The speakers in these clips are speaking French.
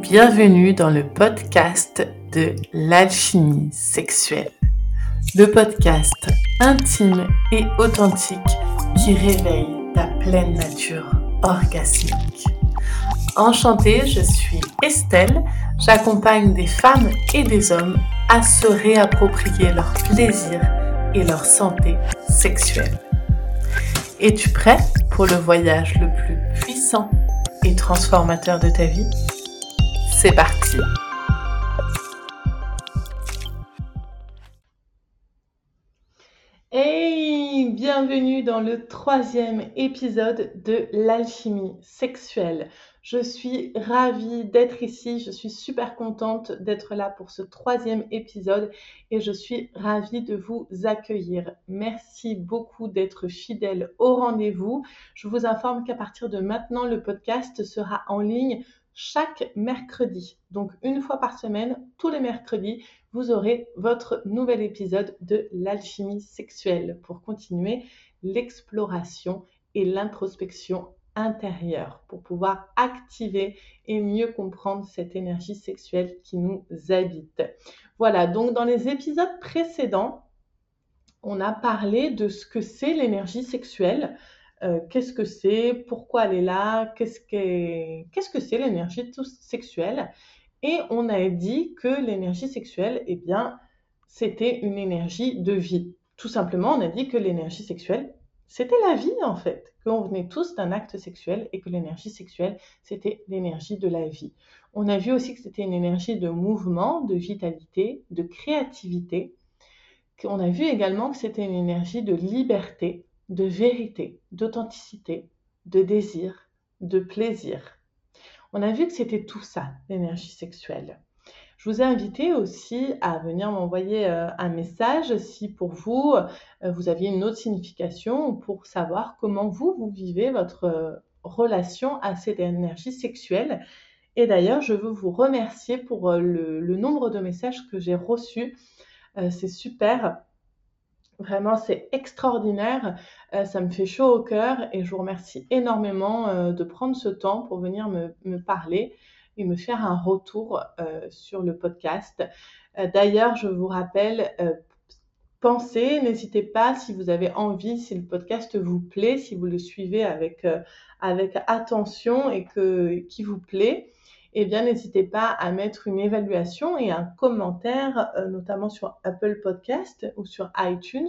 Bienvenue dans le podcast de l'alchimie sexuelle. Le podcast intime et authentique qui réveille ta pleine nature orgasmique. Enchantée, je suis Estelle. J'accompagne des femmes et des hommes à se réapproprier leur plaisir et leur santé sexuelle. Es-tu prêt pour le voyage le plus puissant et transformateur de ta vie? C'est Bienvenue dans le troisième épisode de l'alchimie sexuelle. Je suis ravie d'être ici, je suis super contente d'être là pour ce troisième épisode et je suis ravie de vous accueillir. Merci beaucoup d'être fidèle au rendez-vous. Je vous informe qu'à partir de maintenant, le podcast sera en ligne chaque mercredi. Donc une fois par semaine, tous les mercredis, vous aurez votre nouvel épisode de l'alchimie sexuelle pour continuer l'exploration et l'introspection intérieure pour pouvoir activer et mieux comprendre cette énergie sexuelle qui nous habite. Voilà, donc dans les épisodes précédents, on a parlé de ce que c'est l'énergie sexuelle, euh, qu'est-ce que c'est, pourquoi elle est là, qu'est-ce qu'est-ce que c'est l'énergie sexuelle? Et on a dit que l'énergie sexuelle, eh bien, c'était une énergie de vie. Tout simplement, on a dit que l'énergie sexuelle, c'était la vie en fait, qu'on venait tous d'un acte sexuel et que l'énergie sexuelle, c'était l'énergie de la vie. On a vu aussi que c'était une énergie de mouvement, de vitalité, de créativité. On a vu également que c'était une énergie de liberté, de vérité, d'authenticité, de désir, de plaisir. On a vu que c'était tout ça, l'énergie sexuelle. Je vous ai invité aussi à venir m'envoyer euh, un message si pour vous, euh, vous aviez une autre signification pour savoir comment vous, vous vivez votre euh, relation à cette énergie sexuelle. Et d'ailleurs, je veux vous remercier pour le, nombre de messages que j'ai reçus. c'est super. Vraiment, c'est extraordinaire. ça me fait chaud au cœur et je vous remercie énormément de prendre ce temps pour venir me parler et me faire un retour euh, sur le podcast. Euh, d'ailleurs, je vous rappelle, euh, pensez, n'hésitez pas si vous avez envie, si le podcast vous plaît, si vous le suivez avec, avec attention et que qui vous plaît, eh bien n'hésitez pas à mettre une évaluation et un commentaire, notamment sur Apple Podcast ou sur iTunes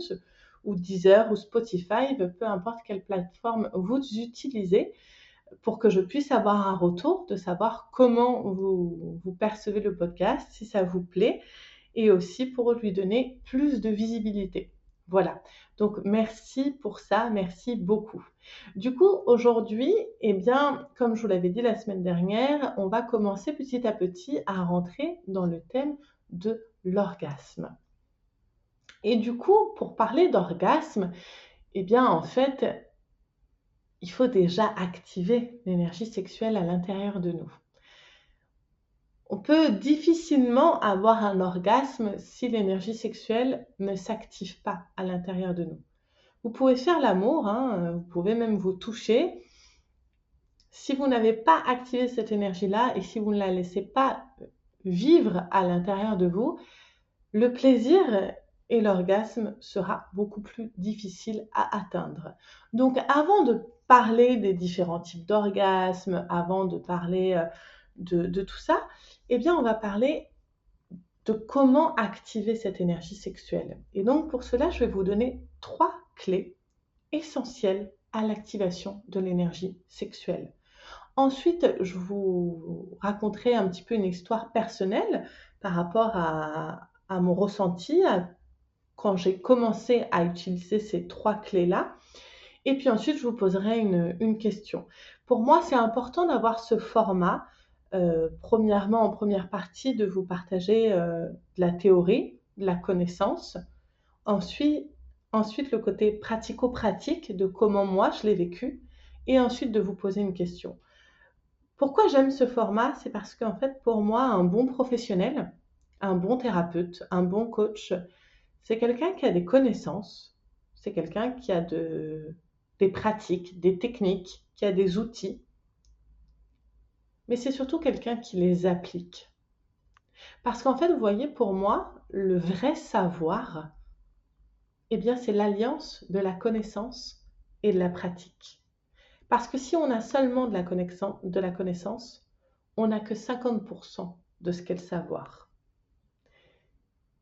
ou Deezer ou Spotify, peu importe quelle plateforme vous utilisez pour que je puisse avoir un retour, de savoir comment vous percevez le podcast, si ça vous plaît, et aussi pour lui donner plus de visibilité. Voilà. Donc merci pour ça, merci beaucoup. Du coup, aujourd'hui, eh bien, comme je vous l'avais dit la semaine dernière, on va commencer petit à petit à rentrer dans le thème de l'orgasme. Et du coup, pour parler d'orgasme, eh bien, en fait, il faut déjà activer l'énergie sexuelle à l'intérieur de nous. On peut difficilement avoir un orgasme si l'énergie sexuelle ne s'active pas à l'intérieur de nous. Vous pouvez faire l'amour, hein, vous pouvez même vous toucher. Si vous n'avez pas activé cette énergie-là et si vous ne la laissez pas vivre à l'intérieur de vous, le plaisir et l'orgasme sera beaucoup plus difficile à atteindre. Donc avant de parler des différents types d'orgasmes, avant de parler euh, de, tout ça, eh bien, on va parler de comment activer cette énergie sexuelle. Et donc, pour cela, je vais vous donner trois clés essentielles à l'activation de l'énergie sexuelle. Ensuite, je vous raconterai un petit peu une histoire personnelle par rapport à, à mon ressenti quand j'ai commencé à utiliser ces trois clés-là. Et puis ensuite, je vous poserai une, question. Pour moi, c'est important d'avoir ce format. Euh, premièrement, en première partie, de vous partager euh, de la théorie, de la connaissance. Ensuite, ensuite le côté pratico-pratique de comment moi je l'ai vécu. Et ensuite, de vous poser une question. Pourquoi j'aime ce format? C'est parce qu'en fait, pour moi, un bon professionnel, un bon thérapeute, un bon coach, c'est quelqu'un qui a des connaissances, c'est quelqu'un qui a de, des pratiques, des techniques, qui a des outils mais c'est surtout quelqu'un qui les applique. Parce qu'en fait, vous voyez, pour moi, le vrai savoir, eh bien, c'est l'alliance de la connaissance et de la pratique. Parce que si on a seulement de la, connaissance, on n'a que 50% de ce qu'est le savoir.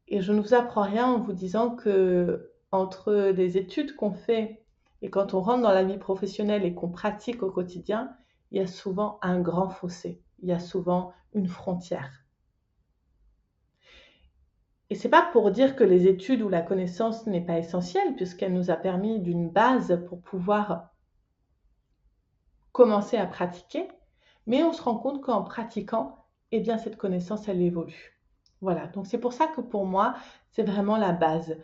Et je ne vous apprends rien en vous disant que entre des études qu'on fait et quand on rentre dans la vie professionnelle et qu'on pratique au quotidien, il y a souvent un grand fossé, il y a souvent une frontière. Et c'est pas pour dire que les études ou la connaissance n'est pas essentielle, puisqu'elle nous a permis d'une base pour pouvoir commencer à pratiquer, mais on se rend compte qu'en pratiquant, eh bien cette connaissance, elle évolue. Voilà, donc c'est pour ça que pour moi, c'est vraiment la base.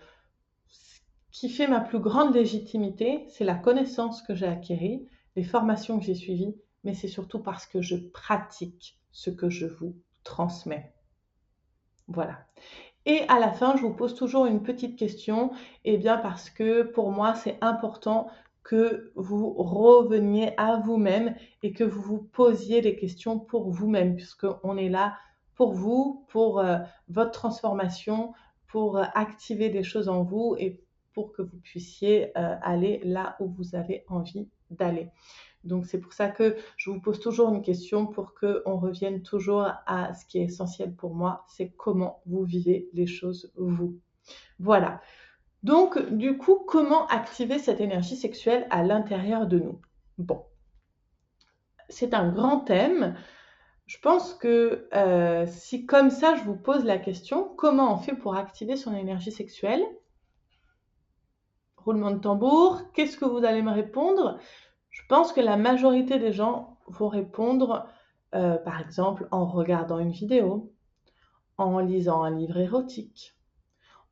Ce qui fait ma plus grande légitimité, c'est la connaissance que j'ai acquérie, les formations que j'ai suivies, mais c'est surtout parce que je pratique ce que je vous transmets. Voilà. Et à la fin, je vous pose toujours une petite question, et eh bien parce que pour moi, c'est important que vous reveniez à vous-même et que vous vous posiez des questions pour vous-même, puisqu'on est là pour vous, pour euh, votre transformation, pour euh, activer des choses en vous et pour que vous puissiez euh, aller là où vous avez envie d'aller. Donc c'est pour ça que je vous pose toujours une question pour qu'on revienne toujours à ce qui est essentiel pour moi, c'est comment vous vivez les choses vous. Voilà. Donc du coup, comment activer cette énergie sexuelle à l'intérieur de nous? Bon, c'est un grand thème. Je pense que euh, si comme ça je vous pose la question, comment on fait pour activer son énergie sexuelle? Roulement de tambour, qu'est-ce que vous allez me répondre? Pense que la majorité des gens vont répondre, euh, par exemple, en regardant une vidéo, en lisant un livre érotique,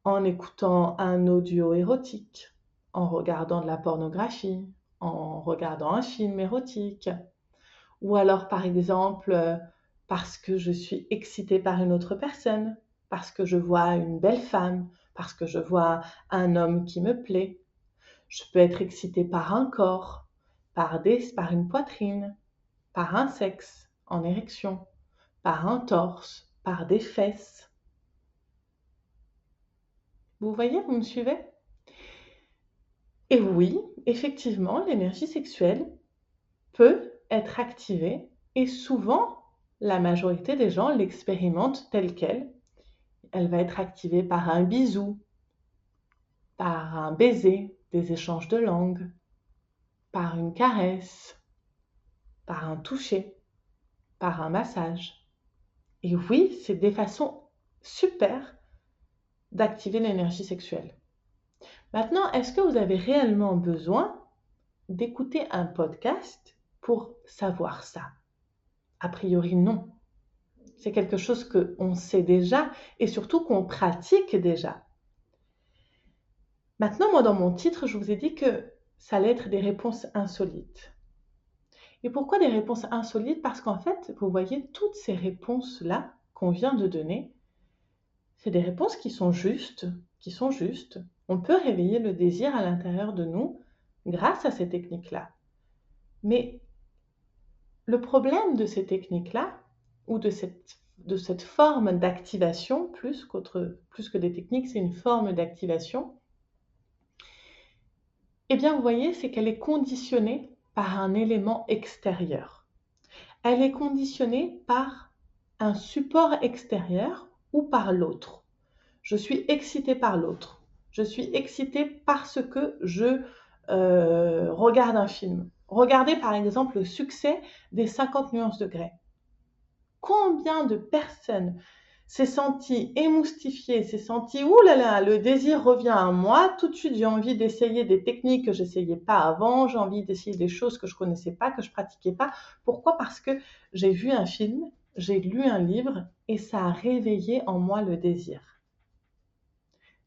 en écoutant un audio érotique, en regardant de la pornographie, en regardant un film érotique, ou alors par exemple euh, parce que je suis excitée par une autre personne, parce que je vois une belle femme, parce que je vois un homme qui me plaît. Je peux être excitée par un corps, par, des, par une poitrine, par un sexe en érection, par un torse, par des fesses. Vous voyez, vous me suivez? Et oui, effectivement, l'énergie sexuelle peut être activée et souvent, la majorité des gens l'expérimentent telle qu'elle. Elle va être activée par un bisou, par un baiser, des échanges de langue, par une caresse, par un toucher, par un massage. Et oui, c'est des façons super d'activer l'énergie sexuelle. Maintenant, est-ce que vous avez réellement besoin d'écouter un podcast pour savoir ça? A priori, non. C'est quelque chose qu'on sait déjà et surtout qu'on pratique déjà. Maintenant, moi, dans mon titre, je vous ai dit que ça allait être des réponses insolites. Et pourquoi des réponses insolites? Parce qu'en fait, vous voyez, toutes ces réponses-là qu'on vient de donner, c'est des réponses qui sont justes, qui sont justes. On peut réveiller le désir à l'intérieur de nous grâce à ces techniques-là. Mais le problème de ces techniques-là, ou de cette, forme d'activation, plus, plus que des techniques, c'est une forme d'activation, eh bien, vous voyez, c'est qu'elle est conditionnée par un élément extérieur. Elle est conditionnée par un support extérieur ou par l'autre. Je suis excitée par l'autre. Je suis excitée parce que je euh, regarde un film. Regardez par exemple le succès des 50 nuances de grès. Combien de personnes s'est senti émoustifié, s'est senti ouh là là, le désir revient à moi, tout de suite j'ai envie d'essayer des techniques que j'essayais pas avant, j'ai envie d'essayer des choses que je connaissais pas, que je pratiquais pas. Pourquoi? Parce que j'ai vu un film, j'ai lu un livre et ça a réveillé en moi le désir.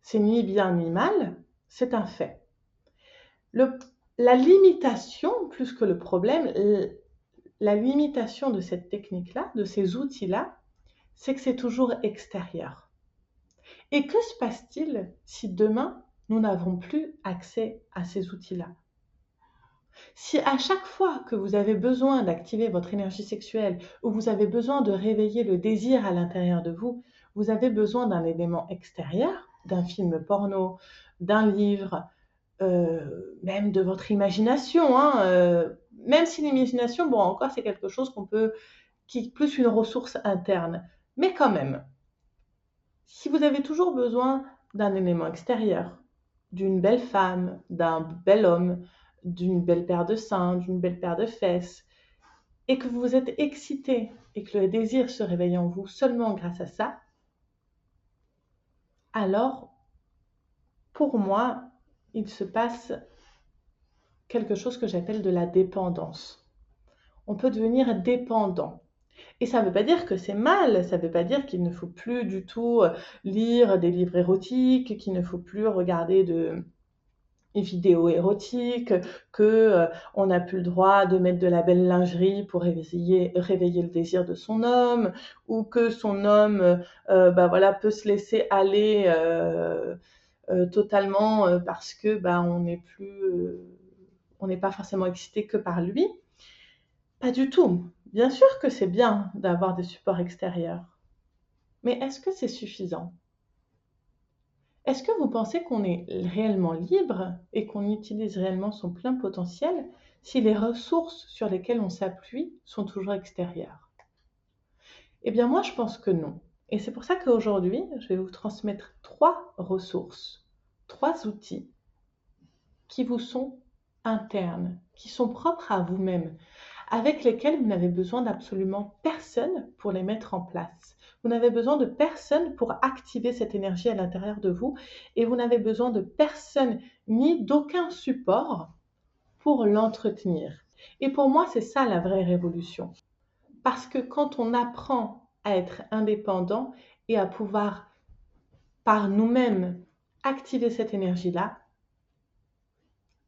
C'est ni bien ni mal, c'est un fait. la limitation, plus que le problème, la limitation de cette technique-là, de ces outils-là, c'est que c'est toujours extérieur. Et que se passe-t-il si demain, nous n'avons plus accès à ces outils-là? Si à chaque fois que vous avez besoin d'activer votre énergie sexuelle ou vous avez besoin de réveiller le désir à l'intérieur de vous, vous avez besoin d'un élément extérieur, d'un film porno, d'un livre, euh, même de votre imagination. Hein, euh, même si l'imagination, bon, encore, c'est quelque chose qu'on peut, qui est plus une ressource interne. Mais quand même, si vous avez toujours besoin d'un élément extérieur, d'une belle femme, d'un bel homme, d'une belle paire de seins, d'une belle paire de fesses, et que vous êtes excité et que le désir se réveille en vous seulement grâce à ça, alors, pour moi, il se passe quelque chose que j'appelle de la dépendance. On peut devenir dépendant. Et ça ne veut pas dire que c'est mal, ça ne veut pas dire qu'il ne faut plus du tout euh, lire des livres érotiques, qu'il ne faut plus regarder de vidéos érotiques, que euh, on n'a plus le droit de mettre de la belle lingerie pour réveiller, le désir de son homme, ou que son homme euh, bah peut se laisser aller totalement parce que bah, on n'est plus on n'est pas forcément excité que par lui. Pas du tout. Bien sûr que c'est bien d'avoir des supports extérieurs. Mais est-ce que c'est suffisant? Est-ce que vous pensez qu'on est réellement libre et qu'on utilise réellement son plein potentiel si les ressources sur lesquelles on s'appuie sont toujours extérieures? Eh bien moi je pense que non. Et c'est pour ça qu'aujourd'hui, je vais vous transmettre trois ressources, trois outils qui vous sont internes, qui sont propres à vous-même, avec lesquels vous n'avez besoin d'absolument personne pour les mettre en place. Vous n'avez besoin de personne pour activer cette énergie à l'intérieur de vous et vous n'avez besoin de personne ni d'aucun support pour l'entretenir. Et pour moi, c'est ça la vraie révolution. Parce que quand on apprend à être indépendant et à pouvoir par nous-mêmes activer cette énergie-là,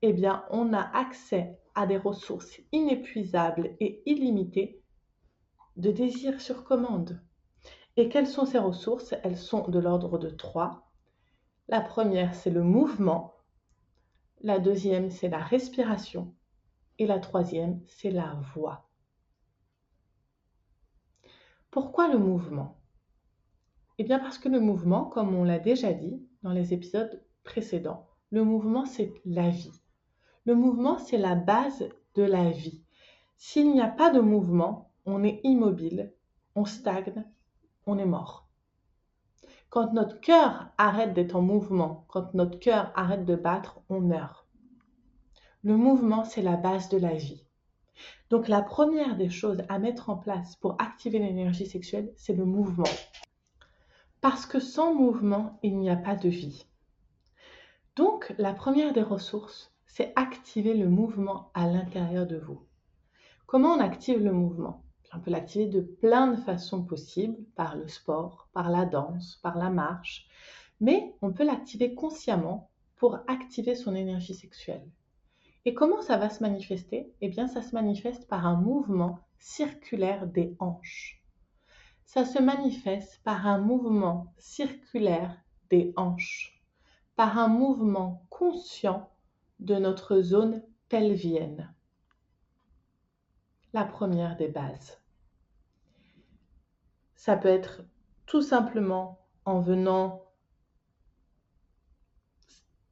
eh bien, on a accès des ressources inépuisables et illimitées de désir sur commande. Et quelles sont ces ressources? Elles sont de l'ordre de trois. La première, c'est le mouvement. La deuxième, c'est la respiration. Et la troisième, c'est la voix. Pourquoi le mouvement? Eh bien parce que le mouvement, comme on l'a déjà dit dans les épisodes précédents, le mouvement, c'est la vie. Le mouvement, c'est la base de la vie. S'il n'y a pas de mouvement, on est immobile, on stagne, on est mort. Quand notre cœur arrête d'être en mouvement, quand notre cœur arrête de battre, on meurt. Le mouvement, c'est la base de la vie. Donc la première des choses à mettre en place pour activer l'énergie sexuelle, c'est le mouvement. Parce que sans mouvement, il n'y a pas de vie. Donc la première des ressources, c'est activer le mouvement à l'intérieur de vous. Comment on active le mouvement? On peut l'activer de plein de façons possibles, par le sport, par la danse, par la marche, mais on peut l'activer consciemment pour activer son énergie sexuelle. Et comment ça va se manifester? Eh bien, ça se manifeste par un mouvement circulaire des hanches. Ça se manifeste par un mouvement circulaire des hanches, par un mouvement conscient de notre zone pelvienne. La première des bases. Ça peut être tout simplement en venant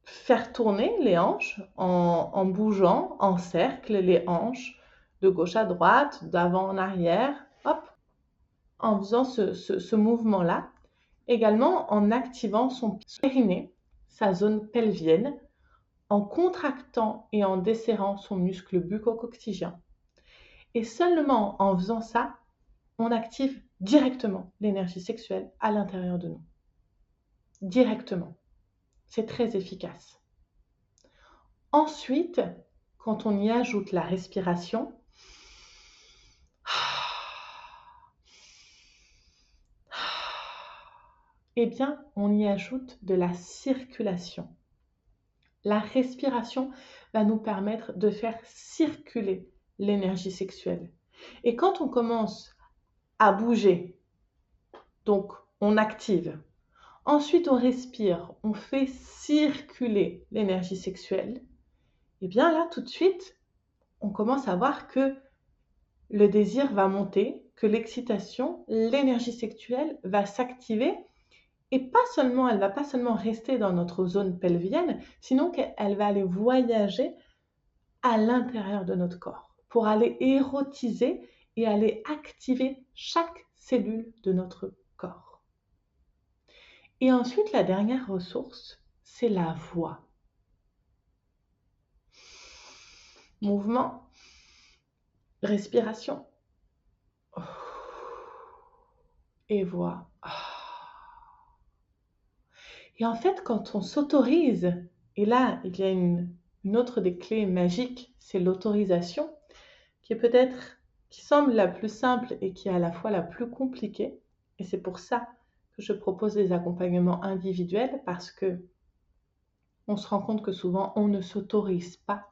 faire tourner les hanches, en, bougeant en cercle les hanches de gauche à droite, d'avant en arrière, en faisant ce, ce mouvement-là. Également en activant son périnée, sa zone pelvienne, en contractant et en desserrant son muscle bucco-coctygien. Et seulement en faisant ça, on active directement l'énergie sexuelle à l'intérieur de nous. Directement. C'est très efficace. Ensuite, quand on y ajoute la respiration, eh bien, on y ajoute de la circulation. La respiration va nous permettre de faire circuler l'énergie sexuelle. Et quand on commence à bouger, donc on active, ensuite on respire, on fait circuler l'énergie sexuelle, et bien là tout de suite, on commence à voir que le désir va monter, que l'excitation, l'énergie sexuelle va s'activer et pas seulement, elle va pas seulement rester dans notre zone pelvienne, sinon qu'elle va aller voyager à l'intérieur de notre corps pour aller érotiser et aller activer chaque cellule de notre corps. Et ensuite, la dernière ressource, c'est la voix. Mouvement, respiration et voix. Et en fait, quand on s'autorise, et là, il y a une, autre des clés magiques, c'est l'autorisation, qui est peut-être, qui semble la plus simple et qui est à la fois la plus compliquée. Et c'est pour ça que je propose des accompagnements individuels, parce que on se rend compte que souvent, on ne s'autorise pas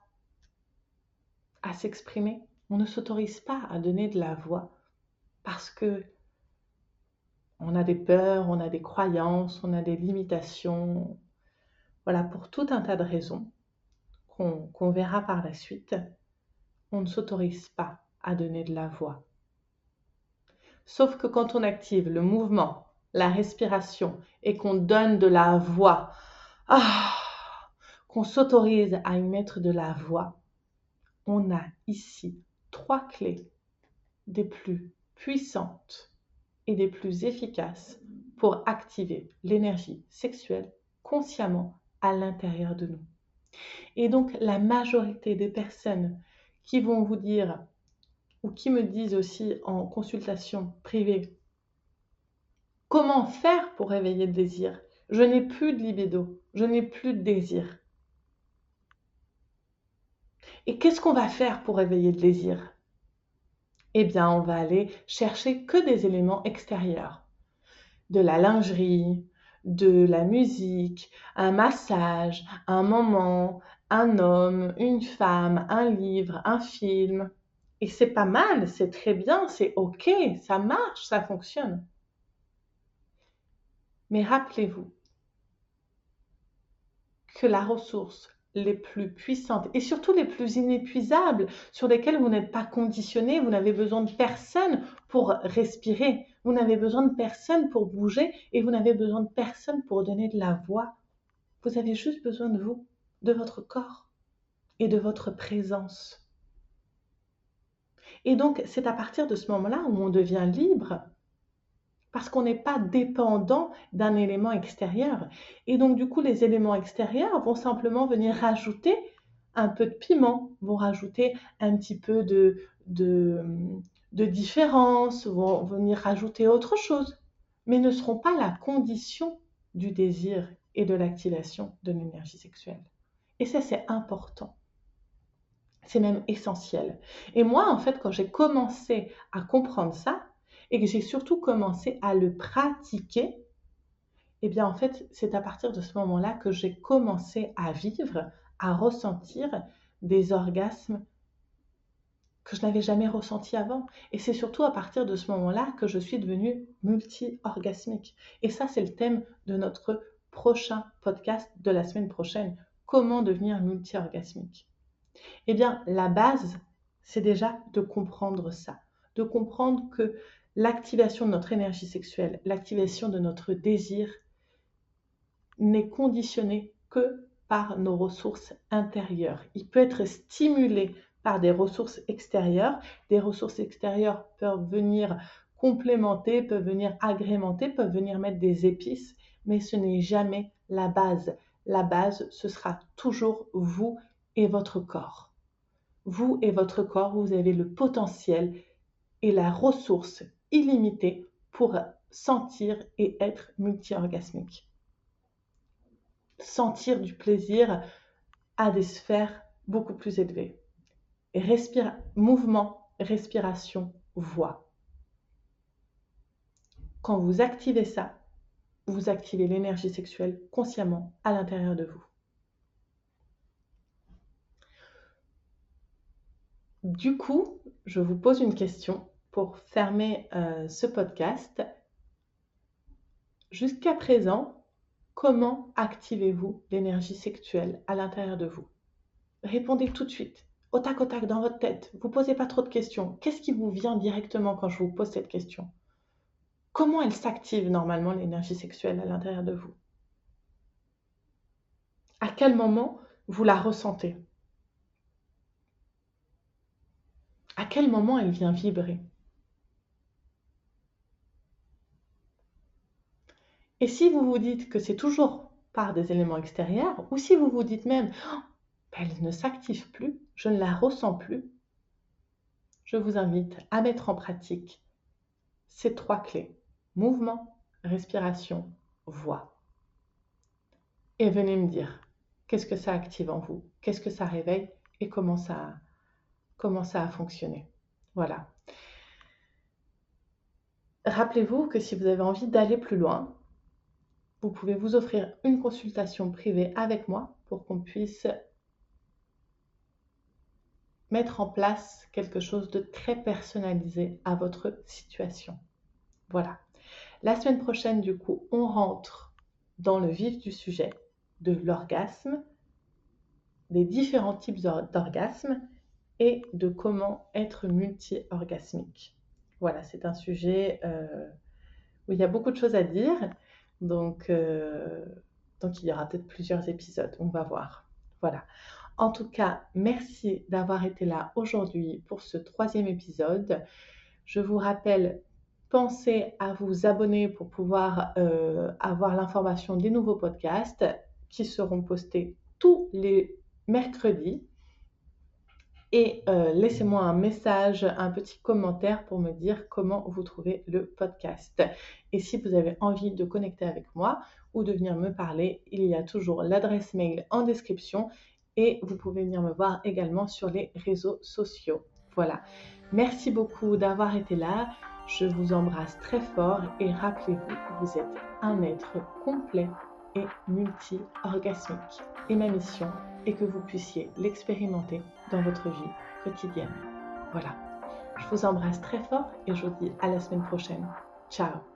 à s'exprimer, on ne s'autorise pas à donner de la voix, parce que on a des peurs, on a des croyances, on a des limitations. Voilà, pour tout un tas de raisons qu'on verra par la suite, on ne s'autorise pas à donner de la voix. Sauf que quand on active le mouvement, la respiration et qu'on donne de la voix, ah, qu'on s'autorise à y mettre de la voix, on a ici trois clés des plus puissantes et des plus efficaces pour activer l'énergie sexuelle consciemment à l'intérieur de nous. Et donc la majorité des personnes qui vont vous dire ou qui me disent aussi en consultation privée comment faire pour réveiller le désir? Je n'ai plus de libido, je n'ai plus de désir. Et qu'est-ce qu'on va faire pour réveiller le désir? Eh bien, on va aller chercher que des éléments extérieurs. De la lingerie, de la musique, un massage, un moment, un homme, une femme, un livre, un film. Et c'est pas mal, c'est très bien, c'est OK, ça marche, ça fonctionne. Mais rappelez-vous que la ressource les plus puissantes et surtout les plus inépuisables, sur lesquelles vous n'êtes pas conditionné, vous n'avez besoin de personne pour respirer, vous n'avez besoin de personne pour bouger et vous n'avez besoin de personne pour donner de la voix. Vous avez juste besoin de vous, de votre corps et de votre présence. Et donc, c'est à partir de ce moment-là où on devient libre parce qu'on n'est pas dépendant d'un élément extérieur. Et donc, du coup, les éléments extérieurs vont simplement venir rajouter un peu de piment, vont rajouter un petit peu de, de, de différence, vont venir rajouter autre chose, mais ne seront pas la condition du désir et de l'activation de l'énergie sexuelle. Et ça, c'est important. C'est même essentiel. Et moi, en fait, quand j'ai commencé à comprendre ça, et que j'ai surtout commencé à le pratiquer, eh bien en fait, c'est à partir de ce moment-là que j'ai commencé à vivre, à ressentir des orgasmes que je n'avais jamais ressentis avant. Et c'est surtout à partir de ce moment-là que je suis devenue multi-orgasmique. Et ça, c'est le thème de notre prochain podcast de la semaine prochaine. Comment devenir multi-orgasmique Eh bien, la base, c'est déjà de comprendre ça. De comprendre que l'activation de notre énergie sexuelle, l'activation de notre désir n'est conditionnée que par nos ressources intérieures. Il peut être stimulé par des ressources extérieures. Des ressources extérieures peuvent venir complémenter, peuvent venir agrémenter, peuvent venir mettre des épices, mais ce n'est jamais la base. La base, ce sera toujours vous et votre corps. Vous et votre corps, vous avez le potentiel et la ressource illimité pour sentir et être multi-orgasmique. Sentir du plaisir à des sphères beaucoup plus élevées. Mouvement, respiration, voix. Quand vous activez ça, vous activez l'énergie sexuelle consciemment à l'intérieur de vous. Du coup, je vous pose une question pour fermer euh, ce podcast. Jusqu'à présent, comment activez-vous l'énergie sexuelle à l'intérieur de vous? Répondez tout de suite. au tac au tac dans votre tête. Vous posez pas trop de questions. Qu'est-ce qui vous vient directement quand je vous pose cette question? Comment elle s'active normalement l'énergie sexuelle à l'intérieur de vous? À quel moment vous la ressentez? À quel moment elle vient vibrer? Et si vous vous dites que c'est toujours par des éléments extérieurs, ou si vous vous dites même, oh, elle ne s'active plus, je ne la ressens plus, je vous invite à mettre en pratique ces trois clés. Mouvement, respiration, voix. Et venez me dire qu'est-ce que ça active en vous, qu'est-ce que ça réveille? Et comment ça, comment ça a fonctionné? Voilà. Rappelez-vous que si vous avez envie d'aller plus loin, vous pouvez vous offrir une consultation privée avec moi pour qu'on puisse mettre en place quelque chose de très personnalisé à votre situation. Voilà. La semaine prochaine, du coup, on rentre dans le vif du sujet de l'orgasme, des différents types d'orgasme et de comment être multi-orgasmique. Voilà, c'est un sujet euh, où il y a beaucoup de choses à dire, donc, euh, donc il y aura peut-être plusieurs épisodes, on va voir. Voilà. En tout cas, merci d'avoir été là aujourd'hui pour ce troisième épisode. Je vous rappelle, pensez à vous abonner pour pouvoir euh, avoir l'information des nouveaux podcasts qui seront postés tous les mercredis. Et euh, laissez-moi un message, un petit commentaire pour me dire comment vous trouvez le podcast. Et si vous avez envie de connecter avec moi ou de venir me parler, il y a toujours l'adresse mail en description et vous pouvez venir me voir également sur les réseaux sociaux. Voilà. Merci beaucoup d'avoir été là. Je vous embrasse très fort et rappelez-vous vous êtes un être complet et multi-orgasmique. Et ma mission est que vous puissiez l'expérimenter dans votre vie quotidienne. Voilà. Je vous embrasse très fort et je vous dis à la semaine prochaine. Ciao